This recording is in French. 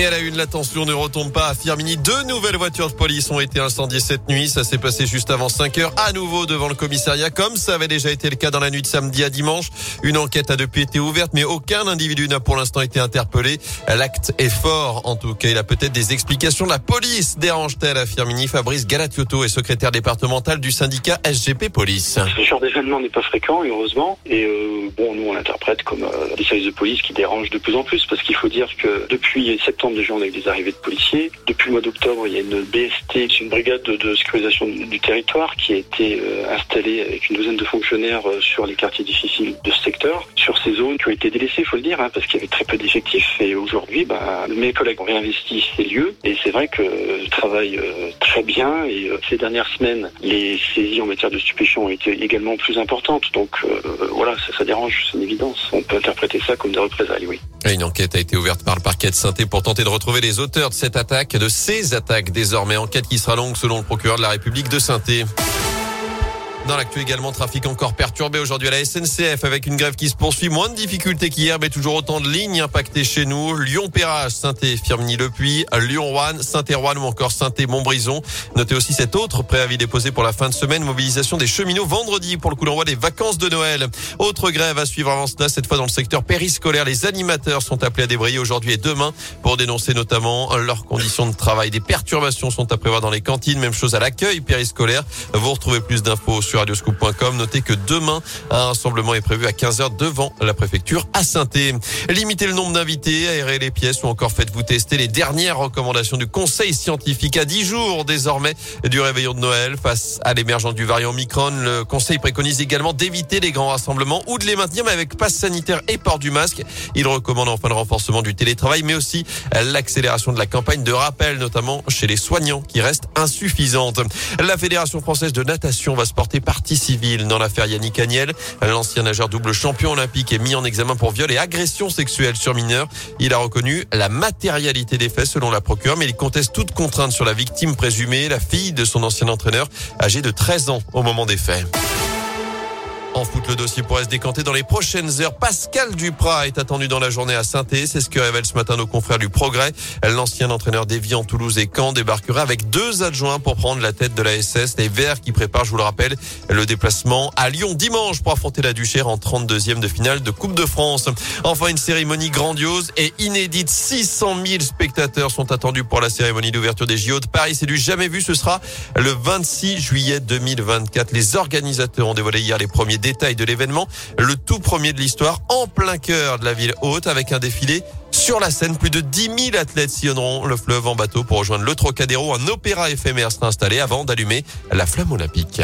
Et à la une, l'attention ne retombe pas à Firmini. Deux nouvelles voitures de police ont été incendiées cette nuit. Ça s'est passé juste avant 5 heures, à nouveau devant le commissariat, comme ça avait déjà été le cas dans la nuit de samedi à dimanche. Une enquête a depuis été ouverte, mais aucun individu n'a pour l'instant été interpellé. L'acte est fort. En tout cas, il a peut-être des explications. La police dérange-t-elle à Firmini? Fabrice Galatiotto est secrétaire départemental du syndicat SGP Police. Ce genre d'événement n'est pas fréquent, heureusement. Et euh, bon, nous, on l'interprète comme euh, des services de police qui dérangent de plus en plus, parce qu'il faut dire que depuis septembre, Déjà, on a eu des arrivées de policiers. Depuis le mois d'octobre, il y a une BST, une brigade de, sécurisation du territoire qui a été euh, installée avec une douzaine de fonctionnaires euh, sur les quartiers difficiles de ce secteur, sur ces zones qui ont été délaissées, il faut le dire, hein, parce qu'il y avait très peu d'effectifs. Et aujourd'hui, bah, mes collègues ont réinvesti ces lieux. Et c'est vrai que je travaille euh, très bien. Et ces dernières semaines, les saisies en matière de stupéfiants ont été également plus importantes. Donc voilà, ça dérange, c'est une évidence. On peut interpréter ça comme des représailles, oui. Une enquête a été ouverte par le parquet de saint pour tenter de retrouver les auteurs de cette attaque, de ces attaques désormais. Enquête qui sera longue selon le procureur de la République de saint dans l'actu également, trafic encore perturbé aujourd'hui à la SNCF avec une grève qui se poursuit. Moins de difficultés qu'hier, mais toujours autant de lignes impactées chez nous. Lyon-Perrage, Saint-Et, Firminy-le-Puy, Lyon-Rouen, Saint-Éroine ou encore Saint-Et-Montbrison. Notez aussi cet autre préavis déposé pour la fin de semaine. Mobilisation des cheminots vendredi pour le coup d'envoi des vacances de Noël. Autre grève à suivre avant cela, cette fois dans le secteur périscolaire. Les animateurs sont appelés à débrayer aujourd'hui et demain pour dénoncer notamment leurs conditions de travail. Des perturbations sont à prévoir dans les cantines. Même chose à l'accueil périscolaire. Vous retrouvez plus d'infos sur radioscoop.com. Notez que demain, un rassemblement est prévu à 15h devant la préfecture à saint Limitez le nombre d'invités, aérez les pièces ou encore faites-vous tester les dernières recommandations du conseil scientifique à 10 jours désormais du réveillon de Noël face à l'émergence du variant Omicron. Le conseil préconise également d'éviter les grands rassemblements ou de les maintenir mais avec passe sanitaire et port du masque. Il recommande enfin le renforcement du télétravail mais aussi l'accélération de la campagne de rappel notamment chez les soignants qui reste insuffisante. La Fédération française de natation va se porter partie civile dans l'affaire Yannick Agnel. L'ancien nageur double champion olympique est mis en examen pour viol et agression sexuelle sur mineur. Il a reconnu la matérialité des faits selon la procureure, mais il conteste toute contrainte sur la victime présumée, la fille de son ancien entraîneur, âgée de 13 ans au moment des faits. En foot, le dossier pourrait se décanter dans les prochaines heures. Pascal Duprat est attendu dans la journée à saint C'est ce que révèle ce matin nos confrères du Progrès. L'ancien entraîneur d'Evian, Toulouse et Caen débarquera avec deux adjoints pour prendre la tête de la SS. Les Verts qui préparent, je vous le rappelle, le déplacement à Lyon dimanche pour affronter la Duchère en 32e de finale de Coupe de France. Enfin, une cérémonie grandiose et inédite. 600 000 spectateurs sont attendus pour la cérémonie d'ouverture des JO de Paris. C'est du jamais vu. Ce sera le 26 juillet 2024. Les organisateurs ont dévoilé hier les premiers détails de l'événement, le tout premier de l'histoire en plein cœur de la ville haute avec un défilé sur la scène. Plus de 10 000 athlètes sillonneront le fleuve en bateau pour rejoindre le Trocadéro. Un opéra éphémère sera installé avant d'allumer la flamme olympique.